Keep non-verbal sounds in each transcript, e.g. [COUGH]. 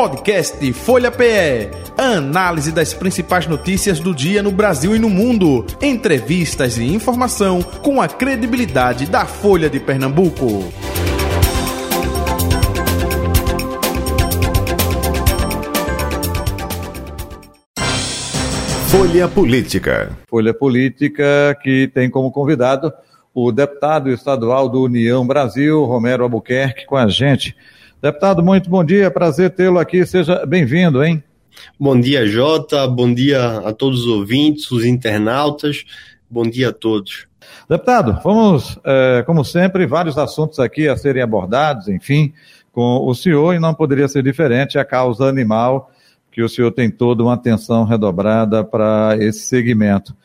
Podcast Folha PE. Análise das principais notícias do dia no Brasil e no mundo. Entrevistas e informação com a credibilidade da Folha de Pernambuco. Folha Política. Folha Política que tem como convidado o deputado estadual do União Brasil, Romero Albuquerque, com a gente. Deputado, muito bom dia, prazer tê-lo aqui, seja bem-vindo, hein? Bom dia, Jota, bom dia a todos os ouvintes, os internautas, bom dia a todos. Deputado, vamos, é, como sempre, vários assuntos aqui a serem abordados, enfim, com o senhor, e não poderia ser diferente a causa animal, que o senhor tem toda uma atenção redobrada para esse segmento.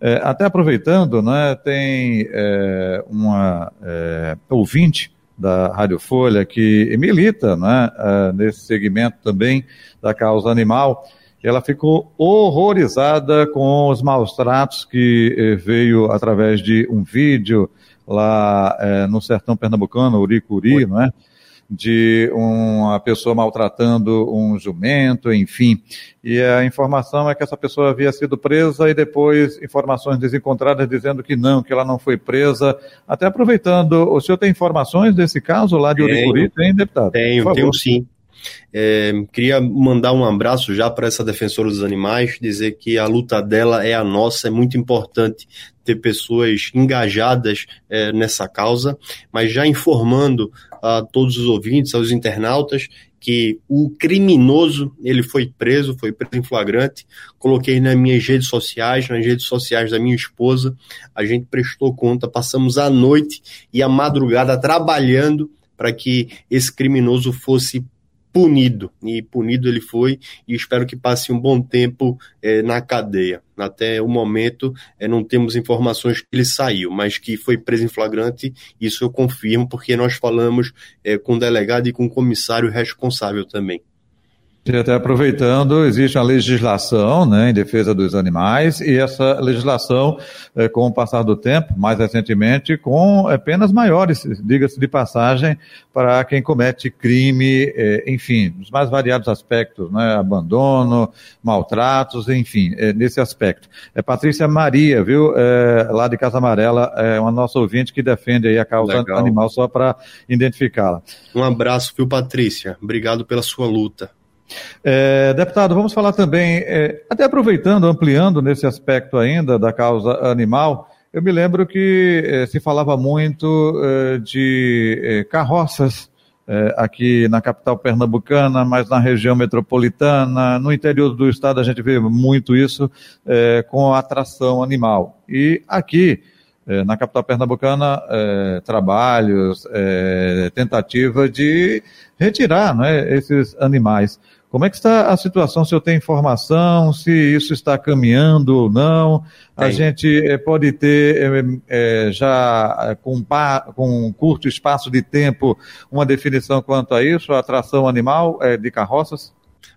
É, até aproveitando, né, tem é, uma é, ouvinte da Rádio Folha que milita né, é, nesse segmento também da causa animal. Ela ficou horrorizada com os maus tratos que é, veio através de um vídeo lá é, no sertão pernambucano, Uricuri, não é? De uma pessoa maltratando um jumento, enfim. E a informação é que essa pessoa havia sido presa e depois informações desencontradas dizendo que não, que ela não foi presa. Até aproveitando, o senhor tem informações desse caso lá de Uricuri, tem, deputado? Tenho, tenho sim. É, queria mandar um abraço já para essa defensora dos animais, dizer que a luta dela é a nossa, é muito importante ter pessoas engajadas é, nessa causa, mas já informando a todos os ouvintes, aos internautas, que o criminoso ele foi preso, foi preso em flagrante. Coloquei nas minhas redes sociais, nas redes sociais da minha esposa. A gente prestou conta, passamos a noite e a madrugada trabalhando para que esse criminoso fosse punido. E punido ele foi, e espero que passe um bom tempo é, na cadeia. Até o momento, é, não temos informações que ele saiu, mas que foi preso em flagrante, isso eu confirmo, porque nós falamos é, com o delegado e com o comissário responsável também. E até aproveitando, existe uma legislação né, em defesa dos animais, e essa legislação, é, com o passar do tempo, mais recentemente, com é, penas maiores, diga-se de passagem, para quem comete crime, é, enfim, nos mais variados aspectos, né, abandono, maltratos, enfim, nesse aspecto. É Patrícia Maria, viu, lá de Casa Amarela, é uma nossa ouvinte que defende a causa Legal. animal, só para identificá-la. Um abraço, viu, Patrícia? Obrigado pela sua luta. É, deputado, vamos falar também, é, até aproveitando, ampliando nesse aspecto ainda da causa animal, eu me lembro que é, se falava muito é, de é, carroças aqui na capital pernambucana, mas na região metropolitana, no interior do estado a gente vê muito isso com atração animal. E aqui, na capital pernambucana, trabalhos, tentativa de retirar né, esses animais. Como é que está a situação? Se eu tenho informação, se isso está caminhando ou não? Tem. A gente é, pode ter é, já com, com um curto espaço de tempo uma definição quanto a isso, a atração animal de carroças?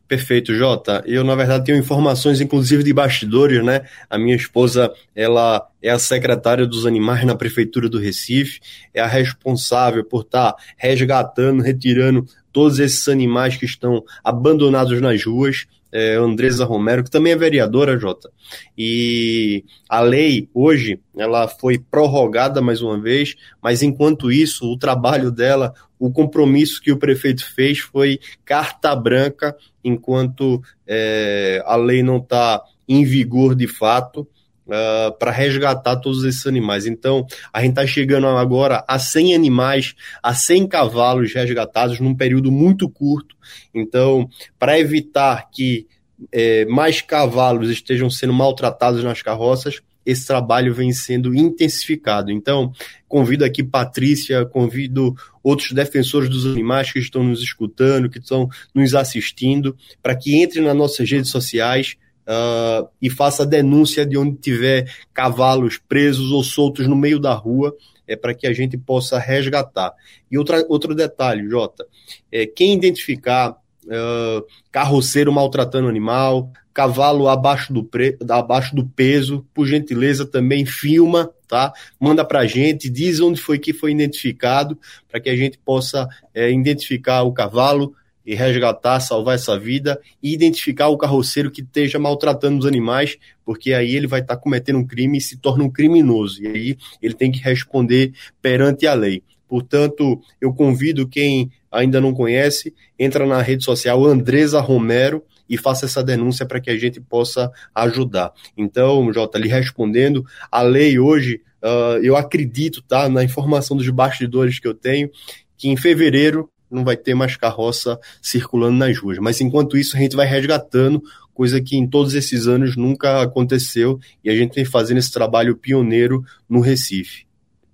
Perfeito, Jota. Eu, na verdade, tenho informações, inclusive, de bastidores, né? A minha esposa, ela é a secretária dos animais na Prefeitura do Recife, é a responsável por estar tá resgatando, retirando todos esses animais que estão abandonados nas ruas. É, Andresa Romero, que também é vereadora, Jota. E a lei, hoje, ela foi prorrogada mais uma vez, mas enquanto isso, o trabalho dela, o compromisso que o prefeito fez foi carta branca, enquanto é, a lei não está em vigor de fato. Uh, para resgatar todos esses animais. Então, a gente está chegando agora a 100 animais, a 100 cavalos resgatados num período muito curto. Então, para evitar que é, mais cavalos estejam sendo maltratados nas carroças, esse trabalho vem sendo intensificado. Então, convido aqui Patrícia, convido outros defensores dos animais que estão nos escutando, que estão nos assistindo, para que entrem nas nossas redes sociais. Uh, e faça a denúncia de onde tiver cavalos presos ou soltos no meio da rua, é para que a gente possa resgatar. E outra, outro detalhe, Jota, é, quem identificar uh, carroceiro maltratando animal, cavalo abaixo do, pre, abaixo do peso, por gentileza também filma, tá? Manda pra gente, diz onde foi que foi identificado, para que a gente possa é, identificar o cavalo e resgatar, salvar essa vida e identificar o carroceiro que esteja maltratando os animais, porque aí ele vai estar tá cometendo um crime e se torna um criminoso. E aí ele tem que responder perante a lei. Portanto, eu convido quem ainda não conhece, entra na rede social Andresa Romero e faça essa denúncia para que a gente possa ajudar. Então, Jota, lhe respondendo, a lei hoje, uh, eu acredito, tá, na informação dos bastidores que eu tenho, que em fevereiro não vai ter mais carroça circulando nas ruas. Mas enquanto isso, a gente vai resgatando, coisa que em todos esses anos nunca aconteceu, e a gente vem fazendo esse trabalho pioneiro no Recife.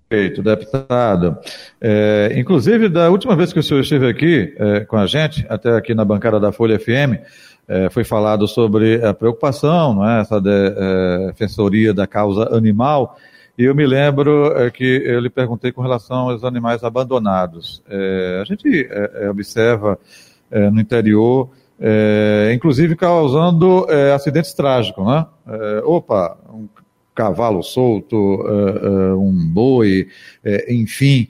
Perfeito, deputado. É, inclusive, da última vez que o senhor esteve aqui é, com a gente, até aqui na bancada da Folha FM, é, foi falado sobre a preocupação, não é, essa é, defensoria da causa animal, e eu me lembro é, que eu lhe perguntei com relação aos animais abandonados. É, a gente observa no interior, inclusive causando acidentes trágicos, né? opa, um cavalo solto, uh, uh, um boi, uh, enfim,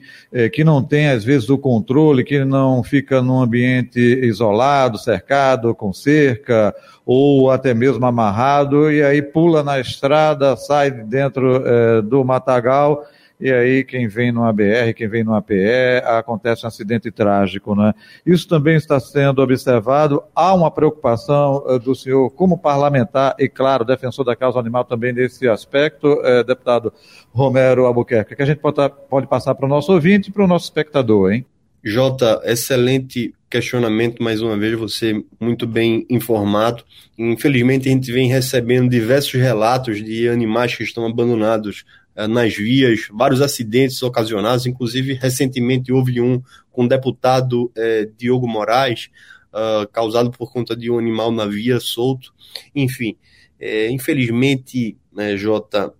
que não tem às vezes o controle, que não fica num ambiente isolado, cercado, com cerca, ou até mesmo amarrado, e aí pula na estrada, sai dentro do matagal e aí quem vem no ABR, quem vem no APE, acontece um acidente trágico, né? Isso também está sendo observado. Há uma preocupação uh, do senhor como parlamentar e, claro, defensor da causa animal também nesse aspecto, uh, deputado Romero Albuquerque, que a gente pode, pode passar para o nosso ouvinte e para o nosso espectador, hein? Jota, excelente questionamento, mais uma vez, você muito bem informado. Infelizmente, a gente vem recebendo diversos relatos de animais que estão abandonados eh, nas vias, vários acidentes ocasionados, inclusive recentemente houve um com o deputado eh, Diogo Moraes, uh, causado por conta de um animal na via solto. Enfim, eh, infelizmente, né, Jota,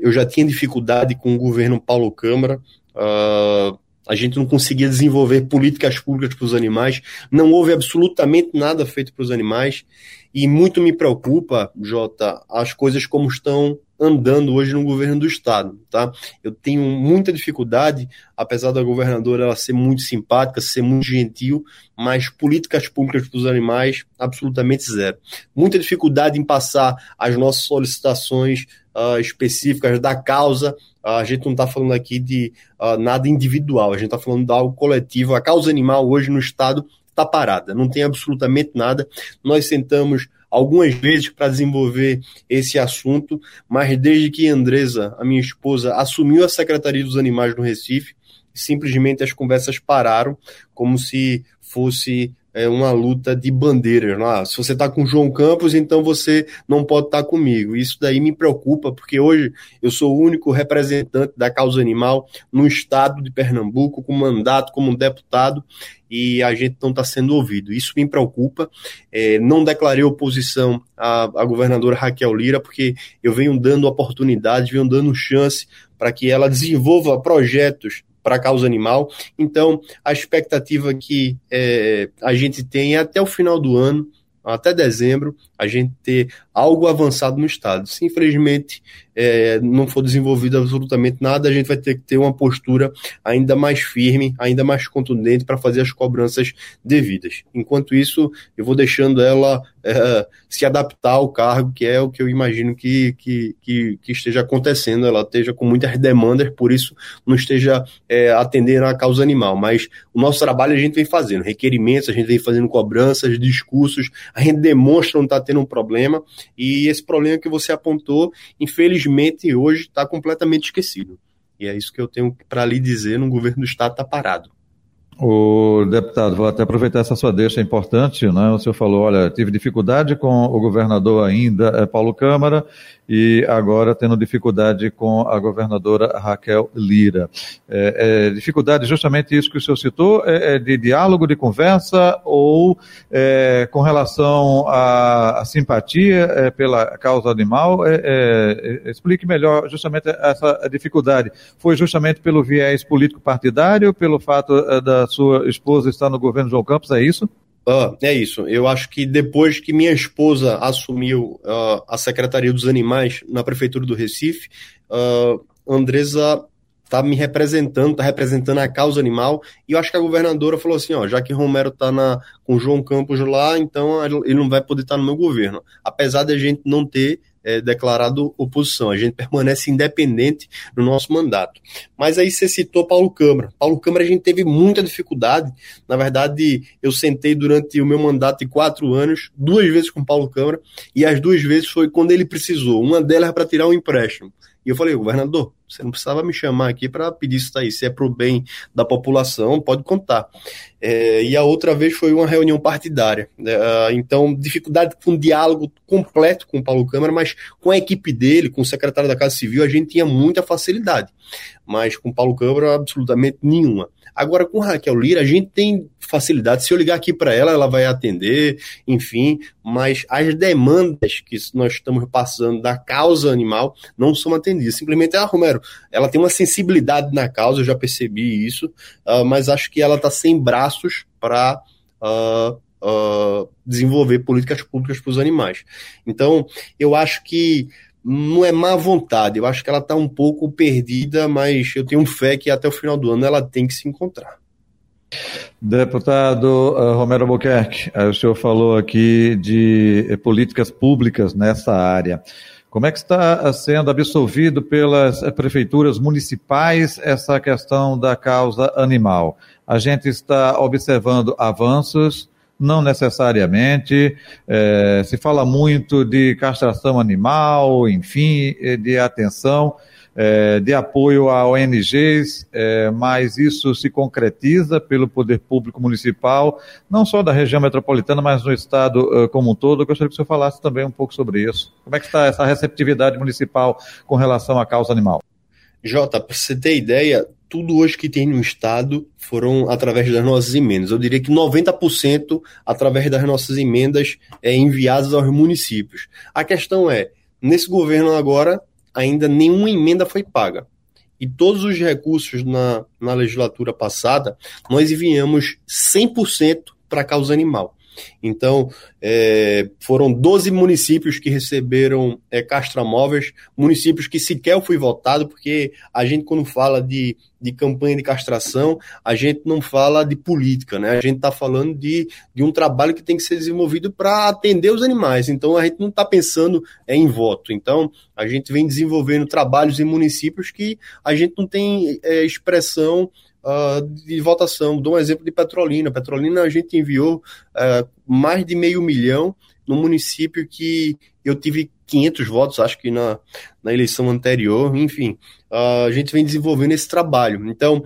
eu já tinha dificuldade com o governo Paulo Câmara. Uh, a gente não conseguia desenvolver políticas públicas para os animais, não houve absolutamente nada feito para os animais, e muito me preocupa, Jota, as coisas como estão andando hoje no governo do estado, tá? Eu tenho muita dificuldade, apesar da governadora ela ser muito simpática, ser muito gentil, mas políticas públicas para os animais absolutamente zero. Muita dificuldade em passar as nossas solicitações uh, específicas da causa. Uh, a gente não está falando aqui de uh, nada individual, a gente está falando de algo coletivo. A causa animal hoje no estado está parada, não tem absolutamente nada. Nós sentamos algumas vezes para desenvolver esse assunto, mas desde que Andresa, a minha esposa, assumiu a Secretaria dos Animais no Recife, simplesmente as conversas pararam, como se fosse é, uma luta de bandeiras. Ah, se você está com João Campos, então você não pode estar tá comigo. Isso daí me preocupa, porque hoje eu sou o único representante da causa animal no estado de Pernambuco, com mandato como deputado, e a gente não está sendo ouvido. Isso me preocupa. É, não declarei oposição à, à governadora Raquel Lira, porque eu venho dando oportunidades, venho dando chance para que ela desenvolva projetos para a causa animal. Então, a expectativa que é, a gente tem é até o final do ano, até dezembro, a gente ter algo avançado no Estado. Se infelizmente é, não for desenvolvido absolutamente nada, a gente vai ter que ter uma postura ainda mais firme, ainda mais contundente para fazer as cobranças devidas. Enquanto isso, eu vou deixando ela é, se adaptar ao cargo, que é o que eu imagino que, que, que, que esteja acontecendo. Ela esteja com muitas demandas, por isso não esteja é, atendendo à causa animal. Mas o nosso trabalho a gente vem fazendo, requerimentos, a gente vem fazendo cobranças, discursos, a gente demonstra não está tendo um problema, e esse problema que você apontou, infelizmente, hoje está completamente esquecido. E é isso que eu tenho para lhe dizer: no governo do Estado está parado. O deputado, vou até aproveitar essa sua deixa importante, né? O senhor falou, olha, tive dificuldade com o governador ainda, é Paulo Câmara, e agora tendo dificuldade com a governadora Raquel Lira. É, é, dificuldade justamente isso que o senhor citou, é, é de diálogo, de conversa, ou com relação à, simpatia pela causa animal? explique melhor justamente essa dificuldade. Foi justamente pelo viés político-partidário, pelo fato da sua esposa estar no governo João Campos, é isso? Uh, é isso. Eu acho que depois que minha esposa assumiu uh, a Secretaria dos Animais na Prefeitura do Recife, uh, Andresa tá me representando, tá representando a causa animal. E eu acho que a governadora falou assim, ó, já que Romero tá na, com João Campos lá, então ele não vai poder estar tá no meu governo. Apesar de a gente não ter é, declarado oposição. A gente permanece independente no nosso mandato. Mas aí você citou Paulo Câmara. Paulo Câmara a gente teve muita dificuldade. Na verdade, eu sentei durante o meu mandato de quatro anos, duas vezes com Paulo Câmara, e as duas vezes foi quando ele precisou. Uma delas para tirar um empréstimo. E eu falei, governador, você não precisava me chamar aqui para pedir isso aí. Se é para o bem da população, pode contar. É, e a outra vez foi uma reunião partidária. É, então, dificuldade com um diálogo completo com o Paulo Câmara, mas com a equipe dele, com o secretário da Casa Civil, a gente tinha muita facilidade. Mas com o Paulo Câmara, absolutamente nenhuma. Agora, com Raquel Lira, a gente tem facilidade. Se eu ligar aqui para ela, ela vai atender, enfim, mas as demandas que nós estamos passando da causa animal não são atendidas. Simplesmente, ah, Romero, ela tem uma sensibilidade na causa, eu já percebi isso, uh, mas acho que ela está sem braços para. Uh, uh, desenvolver políticas públicas para os animais. Então, eu acho que não é má vontade, eu acho que ela está um pouco perdida, mas eu tenho fé que até o final do ano ela tem que se encontrar. Deputado Romero Albuquerque, o senhor falou aqui de uh, políticas públicas nessa área. Como é que está sendo absolvido pelas prefeituras municipais essa questão da causa animal? A gente está observando avanços, não necessariamente. É, se fala muito de castração animal, enfim, de atenção, é, de apoio a ONGs, é, mas isso se concretiza pelo poder público municipal, não só da região metropolitana, mas no estado como um todo. Eu gostaria que o senhor falasse também um pouco sobre isso. Como é que está essa receptividade municipal com relação à causa animal? Jota, para você ter ideia, tudo hoje que tem no Estado foram através das nossas emendas. Eu diria que 90% através das nossas emendas é, enviadas aos municípios. A questão é, nesse governo agora, ainda nenhuma emenda foi paga. E todos os recursos na, na legislatura passada, nós enviamos 100% para a causa animal. Então, é, foram 12 municípios que receberam é, castramóveis, municípios que sequer fui votado, porque a gente, quando fala de, de campanha de castração, a gente não fala de política, né? A gente está falando de, de um trabalho que tem que ser desenvolvido para atender os animais. Então, a gente não está pensando é, em voto. Então, a gente vem desenvolvendo trabalhos em municípios que a gente não tem é, expressão uh, de votação. Dou um exemplo de Petrolina. Petrolina a gente enviou uh, mais de meio milhão no município que eu tive 500 votos, acho que na, na eleição anterior. Enfim, uh, a gente vem desenvolvendo esse trabalho. Então,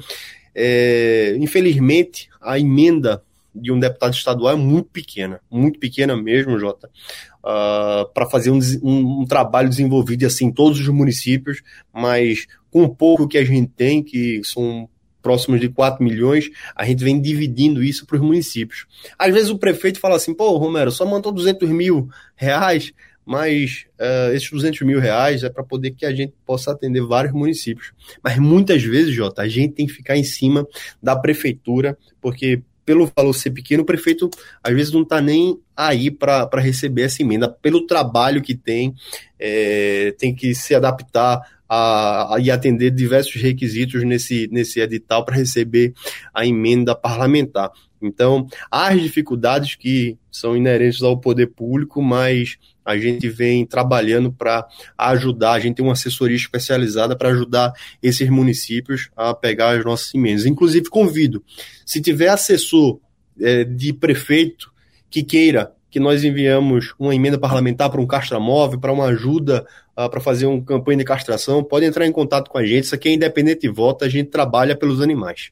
é, infelizmente, a emenda de um deputado estadual é muito pequena, muito pequena mesmo, Jota, uh, para fazer um, um, um, trabalho desenvolvido assim em todos os municípios, mas com o pouco que a gente tem, que são próximos de 4 milhões, a gente vem dividindo isso para os municípios. Às vezes o prefeito fala assim, pô, Romero, só mandou 200 mil reais, mas uh, esses 200 mil reais é para poder que a gente possa atender vários municípios. Mas muitas vezes, Jota, a gente tem que ficar em cima da prefeitura, porque pelo valor ser pequeno, o prefeito às vezes não está nem aí para receber essa emenda. Pelo trabalho que tem, é, tem que se adaptar a, a, e atender diversos requisitos nesse, nesse edital para receber a emenda parlamentar. Então, há as dificuldades que são inerentes ao poder público, mas a gente vem trabalhando para ajudar, a gente tem uma assessoria especializada para ajudar esses municípios a pegar as nossas emendas. Inclusive, convido, se tiver assessor é, de prefeito que queira que nós enviamos uma emenda parlamentar para um castramóvel, para uma ajuda uh, para fazer uma campanha de castração, pode entrar em contato com a gente. Isso aqui é independente de voto, a gente trabalha pelos animais.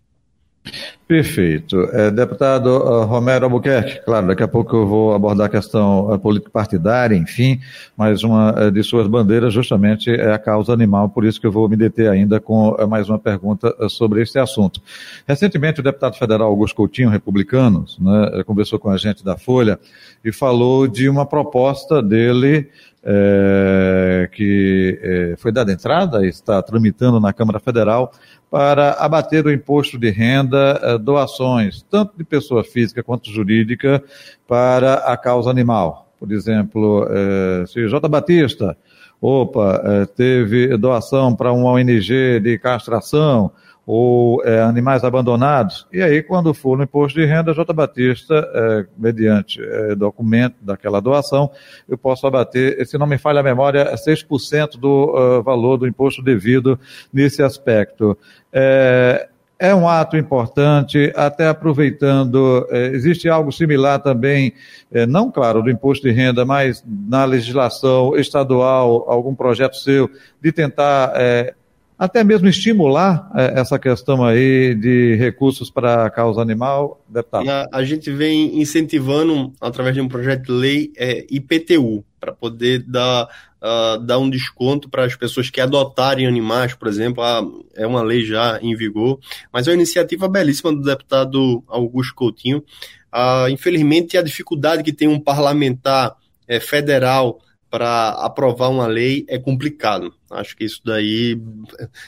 Perfeito. É, deputado uh, Romero Albuquerque, claro, daqui a pouco eu vou abordar a questão uh, político-partidária, enfim, mas uma uh, de suas bandeiras justamente é a causa animal, por isso que eu vou me deter ainda com uh, mais uma pergunta uh, sobre esse assunto. Recentemente, o deputado federal Augusto Coutinho, republicano, né, conversou com a gente da Folha e falou de uma proposta dele é, que é, foi dada entrada está tramitando na Câmara Federal para abater o imposto de renda, é, doações, tanto de pessoa física quanto jurídica, para a causa animal. Por exemplo, é, se J. Batista opa, é, teve doação para uma ONG de castração, ou é, animais abandonados. E aí, quando for no imposto de renda, J. Batista, é, mediante é, documento daquela doação, eu posso abater, se não me falha a memória, 6% do uh, valor do imposto devido nesse aspecto. É, é um ato importante, até aproveitando, é, existe algo similar também, é, não claro do imposto de renda, mas na legislação estadual, algum projeto seu, de tentar até mesmo estimular é, essa questão aí de recursos para a causa animal, deputado? A, a, gente vem incentivando, através de um projeto de lei, é, IPTU, para poder dar, uh, dar um desconto para as pessoas que adotarem animais, por exemplo, é uma lei já em vigor, mas é uma iniciativa belíssima do deputado Augusto Coutinho. Uh, infelizmente, a dificuldade que tem um parlamentar é, federal para aprovar uma lei é complicado. Acho que isso daí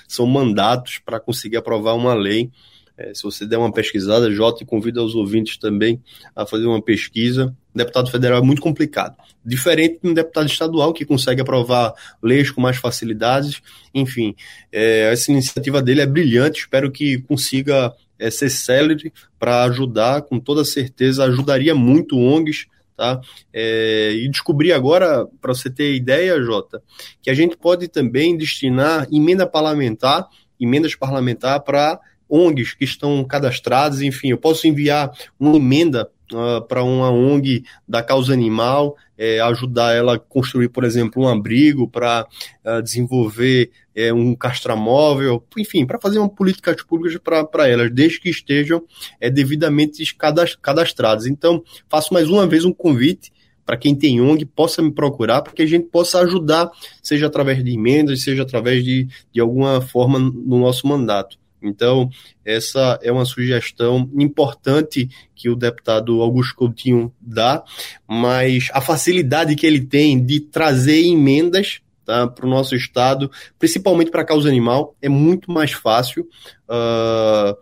são mandatos para conseguir aprovar uma lei. É, se você der uma pesquisada, Jota, convida os ouvintes também a fazer uma pesquisa. Deputado federal é muito complicado. Diferente de um deputado estadual que consegue aprovar leis com mais facilidades. Enfim, é, essa iniciativa dele é brilhante. Espero que consiga é, ser célere para ajudar, com toda certeza, ajudaria muito ONGs Tá? É, e descobri agora, para você ter ideia, Jota, que a gente pode também destinar emenda parlamentar, emendas parlamentar para ONGs que estão cadastradas, enfim, eu posso enviar uma emenda uh, para uma ONG da causa animal, é, ajudar ela a construir, por exemplo, um abrigo, para uh, desenvolver é, um castramóvel, enfim, para fazer uma políticas públicas para elas, desde que estejam é, devidamente cadastradas. Então, faço mais uma vez um convite para quem tem ONG possa me procurar, para que a gente possa ajudar, seja através de emendas, seja através de, de alguma forma no nosso mandato. Então, essa é uma sugestão importante que o deputado Augusto Coutinho dá, mas a facilidade que ele tem de trazer emendas tá, para o nosso Estado, principalmente para a causa animal, é muito mais fácil. Uh,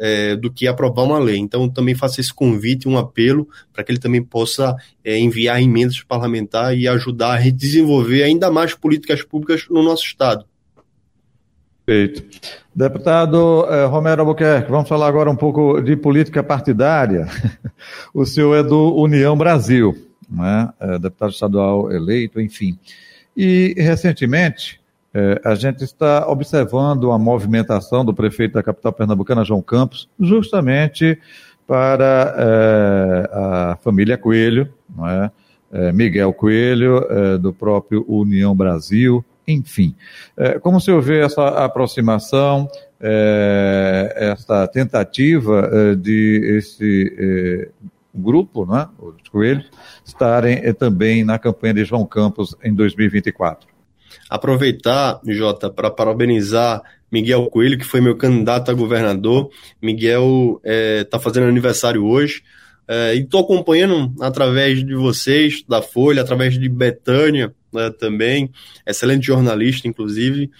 é, do que aprovar uma lei. Então, também faço esse convite, um apelo, para que ele também possa é, enviar emendas parlamentares e ajudar a desenvolver ainda mais políticas públicas no nosso Estado. Perfeito. Deputado eh, Romero Albuquerque, vamos falar agora um pouco de política partidária. [LAUGHS] o senhor é do União Brasil, né? É deputado estadual eleito, enfim. E, recentemente, eh, a gente está observando a movimentação do prefeito da capital pernambucana, João Campos, justamente para eh, a família Coelho, não é? Miguel Coelho, do próprio União Brasil, enfim. É, como o senhor vê essa aproximação, é, essa tentativa é, de esse é, grupo, né, os coelhos, estarem é, também na campanha de João Campos em 2024? Aproveitar, Jota, para parabenizar Miguel Coelho, que foi meu candidato a governador. Miguel está é, fazendo aniversário hoje. É, e estou acompanhando através de vocês, da Folha, através de Betânia, né, também, excelente jornalista, inclusive.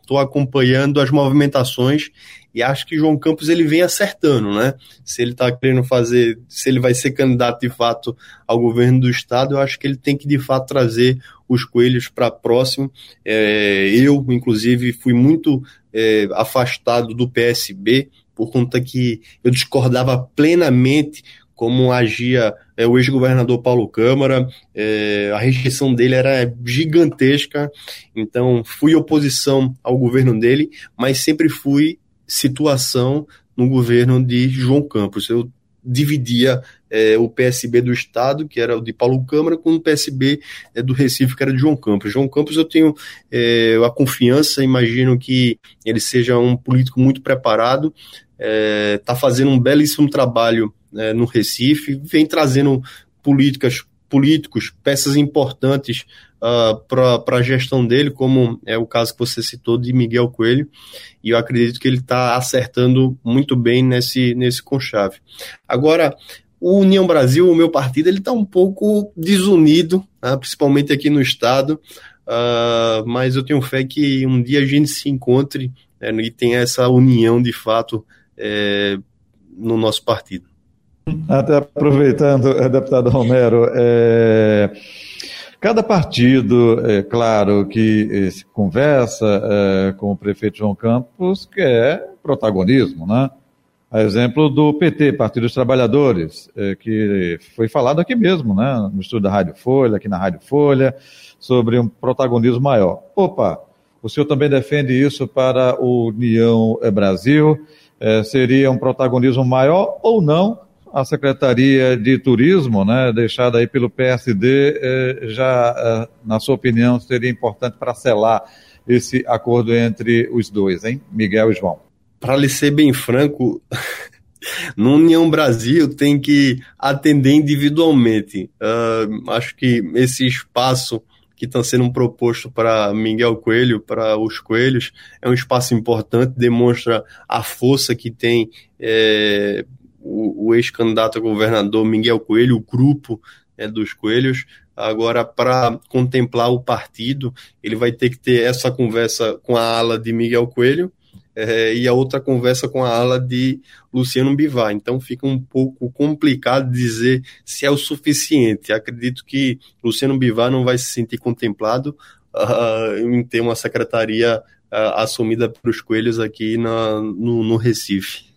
Estou uh, acompanhando as movimentações e acho que João Campos ele vem acertando, né? Se ele está querendo fazer, se ele vai ser candidato de fato ao governo do estado, eu acho que ele tem que de fato trazer os coelhos para próximo. É, eu, inclusive, fui muito é, afastado do PSB por conta que eu discordava plenamente como agia é, o ex-governador Paulo Câmara, é, a rejeição dele era gigantesca, então fui oposição ao governo dele, mas sempre fui situação no governo de João Campos. Eu dividia é, o PSB do Estado, que era o de Paulo Câmara, com o PSB é, do Recife, que era de João Campos. João Campos eu tenho é, a confiança, imagino que ele seja um político muito preparado, está é, fazendo um belíssimo trabalho né, no Recife, vem trazendo políticas, políticos, peças importantes uh, ah, para a gestão dele, como é o caso que você citou de Miguel Coelho, e eu acredito que ele está acertando muito bem nesse, nesse conchave. Agora, o União Brasil, o meu partido, ele está um pouco desunido, né, principalmente aqui no estado, uh, mas eu tenho fé que um dia a gente se encontre né, e tenha essa união de fato é, no nosso partido. Até aproveitando, eh, deputado Romero, é, Cada partido, é claro, que se conversa é, com o prefeito João Campos quer protagonismo, né? A exemplo do PT, Partido dos Trabalhadores, é, que foi falado aqui mesmo, né? No estudo da Rádio Folha, aqui na Rádio Folha, sobre um protagonismo maior. Opa, o senhor também defende isso para o União Brasil? É, seria um protagonismo maior ou não a Secretaria de Turismo, né, deixada aí pelo PSD, eh, já, eh, na sua opinião, seria importante para selar esse acordo entre os dois, hein, Miguel e João? Para lhe ser bem franco, [LAUGHS] no União Brasil tem que atender individualmente. Uh, acho que esse espaço que está sendo proposto para Miguel Coelho, para os Coelhos, é um espaço importante, demonstra a força que tem é, o, o ex-candidato a governador Miguel Coelho, o grupo é, dos Coelhos. Agora, para contemplar o partido, ele vai ter que ter essa conversa com a ala de Miguel Coelho é, e a outra conversa com a ala de Luciano Bivar. Então, fica um pouco complicado dizer se é o suficiente. Acredito que Luciano Bivar não vai se sentir contemplado uh, em ter uma secretaria uh, assumida pelos Coelhos aqui na, no, no Recife.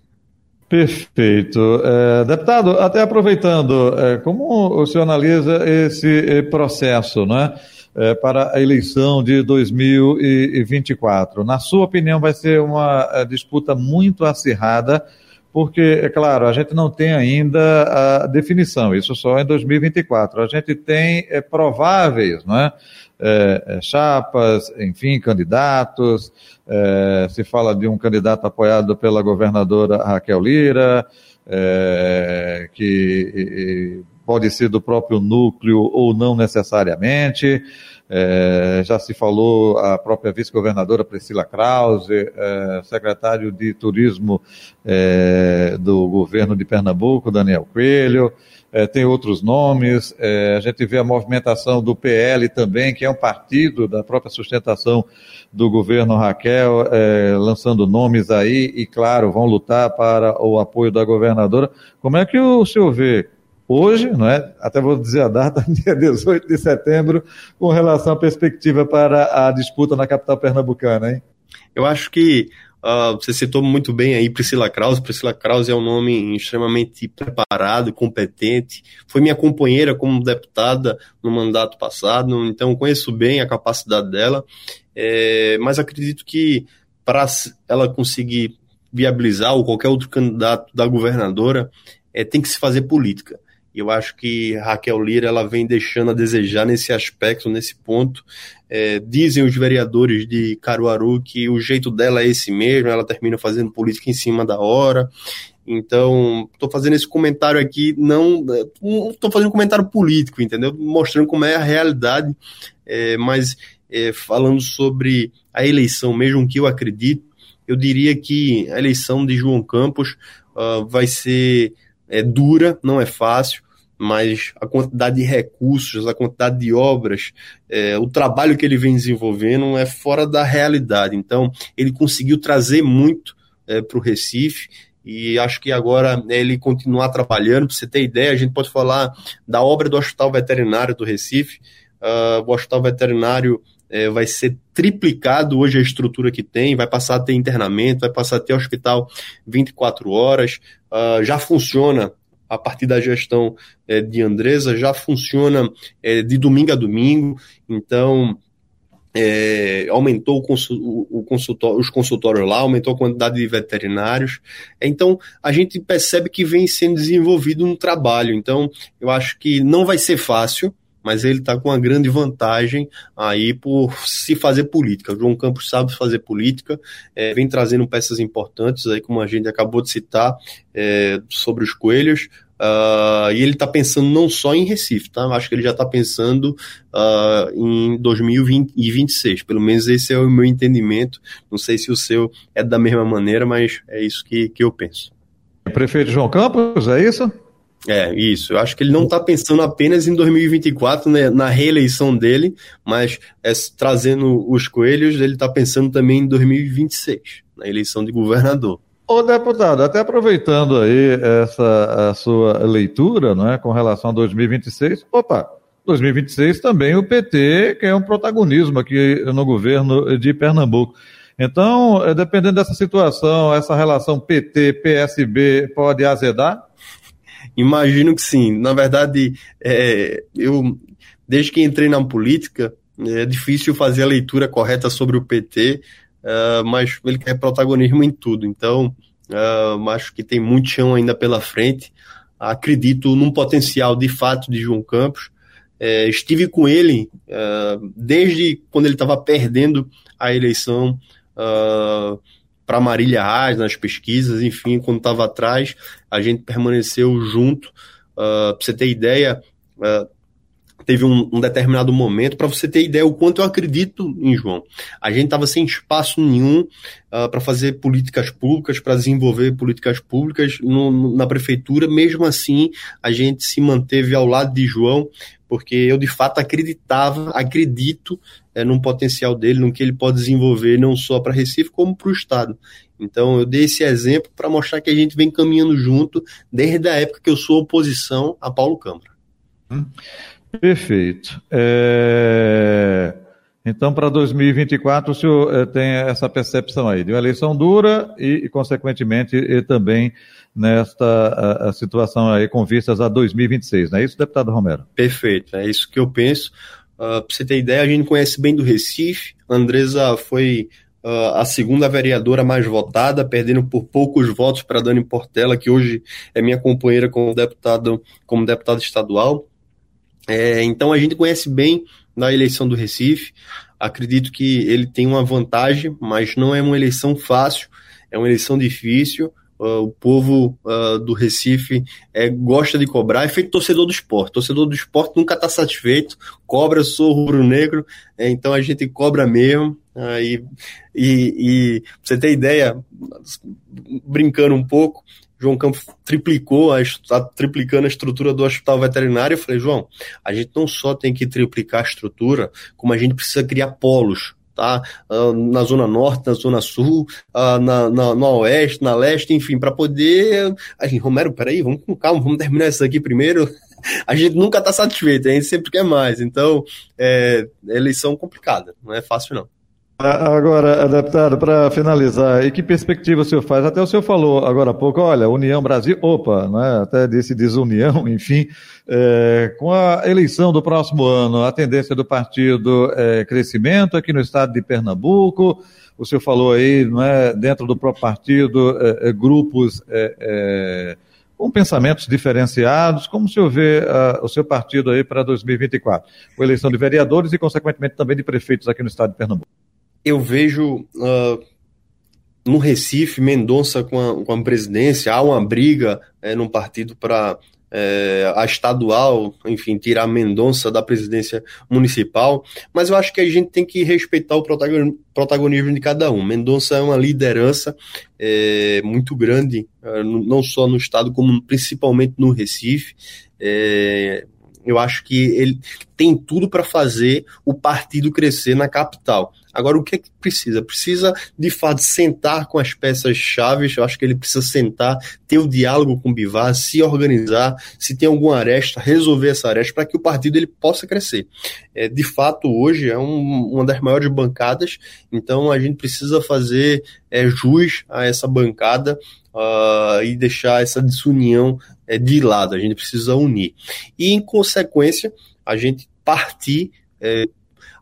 Perfeito. É, deputado, até aproveitando, é, como o senhor analisa esse eh, processo né, é, para a eleição de 2024? Na sua opinião, vai ser uma é, disputa muito acirrada, porque, é claro, a gente não tem ainda a definição, isso só em 2024. A gente tem é, prováveis, não é? é, é, chapas, enfim, candidatos. É, se fala de um candidato apoiado pela governadora Raquel Lira, é, que pode ser do próprio núcleo ou não necessariamente. É, já se falou a própria vice-governadora Priscila Krause, é, secretário de Turismo é, do governo de Pernambuco, Daniel Coelho, é, tem outros nomes, é, a gente vê a movimentação do PL também, que é um partido da própria sustentação do governo Raquel, é, lançando nomes aí e, claro, vão lutar para o apoio da governadora. Como é que o senhor vê hoje, não é? até vou dizer a data, [LAUGHS] dia 18 de setembro, com relação à perspectiva para a disputa na capital pernambucana, hein? Eu acho que Uh, você citou muito bem aí Priscila Krause. Priscila Krause é um nome extremamente preparado, competente. Foi minha companheira como deputada no mandato passado, então conheço bem a capacidade dela. É, mas acredito que para ela conseguir viabilizar ou qualquer outro candidato da governadora, é, tem que se fazer política. E eu acho que Raquel Lira ela vem deixando a desejar nesse aspecto, nesse ponto. É, dizem os vereadores de Caruaru que o jeito dela é esse mesmo, ela termina fazendo política em cima da hora. Então, estou fazendo esse comentário aqui, não estou fazendo um comentário político, entendeu? Mostrando como é a realidade, é, mas é, falando sobre a eleição, mesmo que eu acredito, eu diria que a eleição de João Campos uh, vai ser é, dura, não é fácil mas a quantidade de recursos, a quantidade de obras, é, o trabalho que ele vem desenvolvendo é fora da realidade. Então, ele conseguiu trazer muito é, para o Recife e acho que agora é, ele continuar trabalhando. Para você ter ideia, a gente pode falar da obra do Hospital Veterinário do Recife. Uh, o Hospital Veterinário é, vai ser triplicado hoje a estrutura que tem, vai passar a ter internamento, vai passar a ter hospital 24 horas, uh, já funciona a partir da gestão é, de Andresa, já funciona é, de domingo a domingo, então é, aumentou o, consultório, os consultórios lá, aumentou a quantidade de veterinários. Então, a gente percebe que vem sendo desenvolvido um trabalho. Então, eu acho que não vai ser fácil, mas ele está com uma grande vantagem aí por se fazer política. O João Campos sabe fazer política, é, vem trazendo peças importantes aí, como a gente acabou de citar, é, sobre os coelhos. Uh, e ele está pensando não só em Recife, tá? Acho que ele já está pensando uh, em 2026. Pelo menos esse é o meu entendimento. Não sei se o seu é da mesma maneira, mas é isso que, que eu penso. Prefeito João Campos, é isso? É, isso. Eu acho que ele não está pensando apenas em 2024, né, na reeleição dele, mas é, trazendo os coelhos, ele está pensando também em 2026, na eleição de governador. Ô deputado, até aproveitando aí essa sua leitura, não é, com relação a 2026, opa, 2026 também o PT quer um protagonismo aqui no governo de Pernambuco. Então, eh, dependendo dessa situação, essa relação PT-PSB pode azedar? Imagino que sim. Na verdade, é, eu, desde que entrei na política, é difícil fazer a leitura correta sobre o PT, uh, mas ele quer protagonismo em tudo. Então, uh, acho que tem muito chão ainda pela frente. Acredito num potencial de fato de João Campos. É, estive com ele desde quando ele estava perdendo a eleição uh, para Marília Reis nas pesquisas, enfim, quando estava atrás, a gente permaneceu junto. Uh, para você ter ideia, uh, teve um, um, determinado momento, para você ter ideia o quanto eu acredito em João. A gente estava sem espaço nenhum uh, para fazer políticas públicas, para desenvolver políticas públicas no, no, na prefeitura, mesmo assim a gente se manteve ao lado de João, porque eu de fato acreditava, acredito é, num potencial dele, no que ele pode desenvolver, não só para Recife, como para o Estado. Então eu dei esse exemplo para mostrar que a gente vem caminhando junto desde a época que eu sou oposição a Paulo Câmara. Hum. Perfeito. É... Então, para 2024, o senhor é, tem essa percepção aí de uma eleição dura e, consequentemente, também nesta a, a situação aí com vistas a 2026, não é isso, deputado Romero? Perfeito, é isso que eu penso. Uh, para você ter ideia, a gente conhece bem do Recife. A Andresa foi uh, a segunda vereadora mais votada, perdendo por poucos votos para Dani Portela, que hoje é minha companheira como deputado, como deputado estadual. É, então a gente conhece bem na eleição do Recife. Acredito que ele tem uma vantagem, mas não é uma eleição fácil, é uma eleição difícil. Uh, o povo uh, do Recife é, gosta de cobrar, é feito torcedor do esporte. Torcedor do esporte nunca está satisfeito, cobra, sou rubro-negro, é, então a gente cobra mesmo. Uh, e, e, e pra você ter ideia, brincando um pouco, João Campos triplicou, a, está triplicando a estrutura do hospital veterinário. Eu falei, João, a gente não só tem que triplicar a estrutura, como a gente precisa criar polos. Tá? Uh, na zona norte, na zona sul, uh, na, na, oeste, na leste, enfim, para poder. A gente, Romero, peraí, vamos com calma, vamos terminar isso aqui primeiro. [LAUGHS] a gente nunca está satisfeito, a gente sempre quer mais. Então, é eleição complicada, não é fácil não. Agora, deputado, para finalizar, e que perspectiva o senhor faz? Até o senhor falou agora há pouco, olha, União Brasil, opa, né? até disse desunião, [LAUGHS] enfim, é, com a eleição do próximo ano, a tendência do partido é crescimento aqui no estado de Pernambuco, o senhor falou aí, não é, dentro do próprio partido, é, é, grupos é, é, com pensamentos diferenciados, como o senhor vê o seu partido aí para 2024? Com eleição de vereadores e, consequentemente, também de prefeitos aqui no estado de Pernambuco eu vejo uh, no Recife, Mendonça com a, com a presidência, há uma briga é, no partido para é, a estadual, enfim, tirar Mendonça da presidência municipal, mas eu acho que a gente tem que respeitar o protagonismo de cada um. Mendonça é uma liderança é, muito grande, é, não só no estado, como principalmente no Recife. É, eu acho que ele tem tudo para fazer o partido crescer na capital. Agora, o que é que precisa? Precisa, de fato, sentar com as peças-chave. Eu acho que ele precisa sentar, ter o um diálogo com o Bivar, se organizar, se tem alguma aresta, resolver essa aresta para que o partido ele possa crescer. É, de fato, hoje é um, uma das maiores bancadas, então a gente precisa fazer é, jus a essa bancada uh, e deixar essa desunião é, de lado. A gente precisa unir. E, em consequência, a gente partir. É,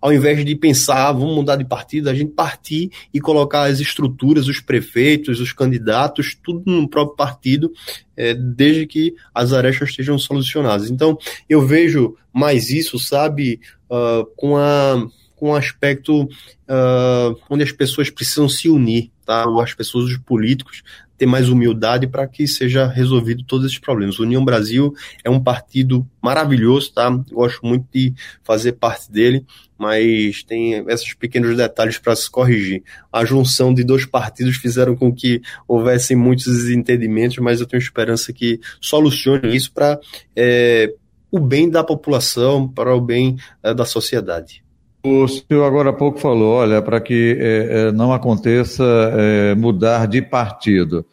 ao invés de pensar, ah, vamos mudar de partido, a gente partir e colocar as estruturas, os prefeitos, os candidatos, tudo no próprio partido, é, desde que as arestas estejam solucionadas. Então, eu vejo mais isso, sabe, uh, com a com um aspecto uh, onde as pessoas precisam se unir, tá? As pessoas, os políticos, ter mais humildade para que seja resolvido todos esses problemas. União Brasil é um partido maravilhoso, tá? Gosto muito de fazer parte dele, mas tem esses pequenos detalhes para se corrigir. A junção de dois partidos fizeram com que houvessem muitos desentendimentos, mas eu tenho esperança que solucione isso para é, o bem da população, para o bem é, da sociedade. O senhor agora há pouco falou, olha, para que é, é, não aconteça é, mudar de partido.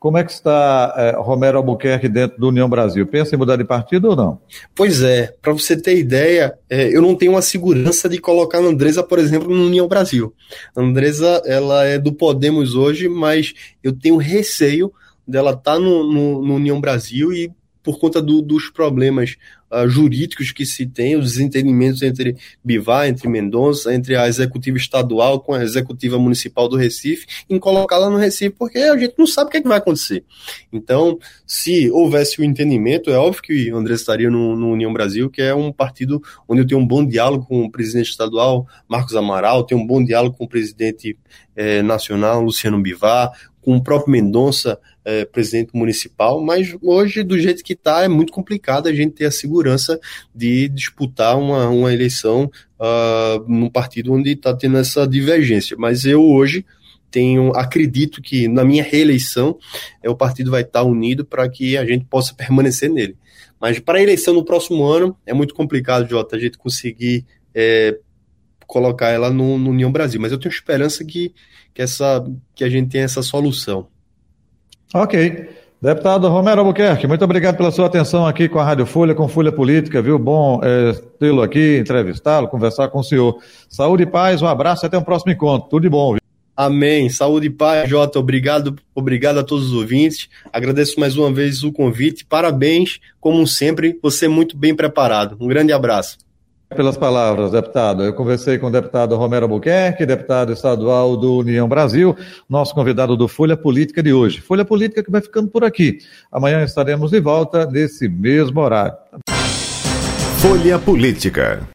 Como é que está é, Romero Albuquerque dentro do União Brasil? Pensa em mudar de partido ou não? Pois é, para você ter ideia, é, eu não tenho uma segurança de colocar a Andresa, por exemplo, no União Brasil. A Andresa, ela é do Podemos hoje, mas eu tenho receio dela estar tá no, no, no União Brasil e por conta do, dos problemas uh, jurídicos que se tem, os desentendimentos entre Bivar, entre Mendonça, entre a executiva estadual com a executiva municipal do Recife, em colocá-la no Recife, porque a gente não sabe o que, é que vai acontecer. Então, se houvesse o um entendimento, é óbvio que o André estaria no, no, União Brasil, que é um partido onde eu tenho um bom diálogo com o presidente estadual, Marcos Amaral, tenho um bom diálogo com o presidente eh, nacional, Luciano Bivar, com o próprio Mendonça, é, presidente municipal, mas hoje, do jeito que está, é muito complicado a gente ter a segurança de disputar uma, uma eleição uh, num partido onde está tendo essa divergência. Mas eu hoje tenho, acredito que na minha reeleição é, o partido vai estar tá unido para que a gente possa permanecer nele. Mas para a eleição no próximo ano é muito complicado, Jota, a gente conseguir é, colocar ela no, no União Brasil. Mas eu tenho esperança que que, essa, que a gente tenha essa solução. Ok. Deputado Romero Albuquerque, muito obrigado pela sua atenção aqui com a Rádio Folha, com Folha Política, viu? Bom é, tê-lo aqui, entrevistá-lo, conversar com o senhor. Saúde e paz, um abraço e até o um próximo encontro. Tudo de bom, viu? Amém. Saúde e paz, Jota. Obrigado, obrigado a todos os ouvintes. Agradeço mais uma vez o convite. Parabéns, como sempre, você muito bem preparado. Um grande abraço pelas palavras, deputado. Eu conversei com o deputado Romero Albuquerque, deputado estadual do União Brasil, nosso convidado do Folha Política de hoje. Folha Política que vai ficando por aqui. Amanhã estaremos de volta nesse mesmo horário. Folha Política.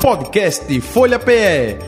Podcast Folha PE.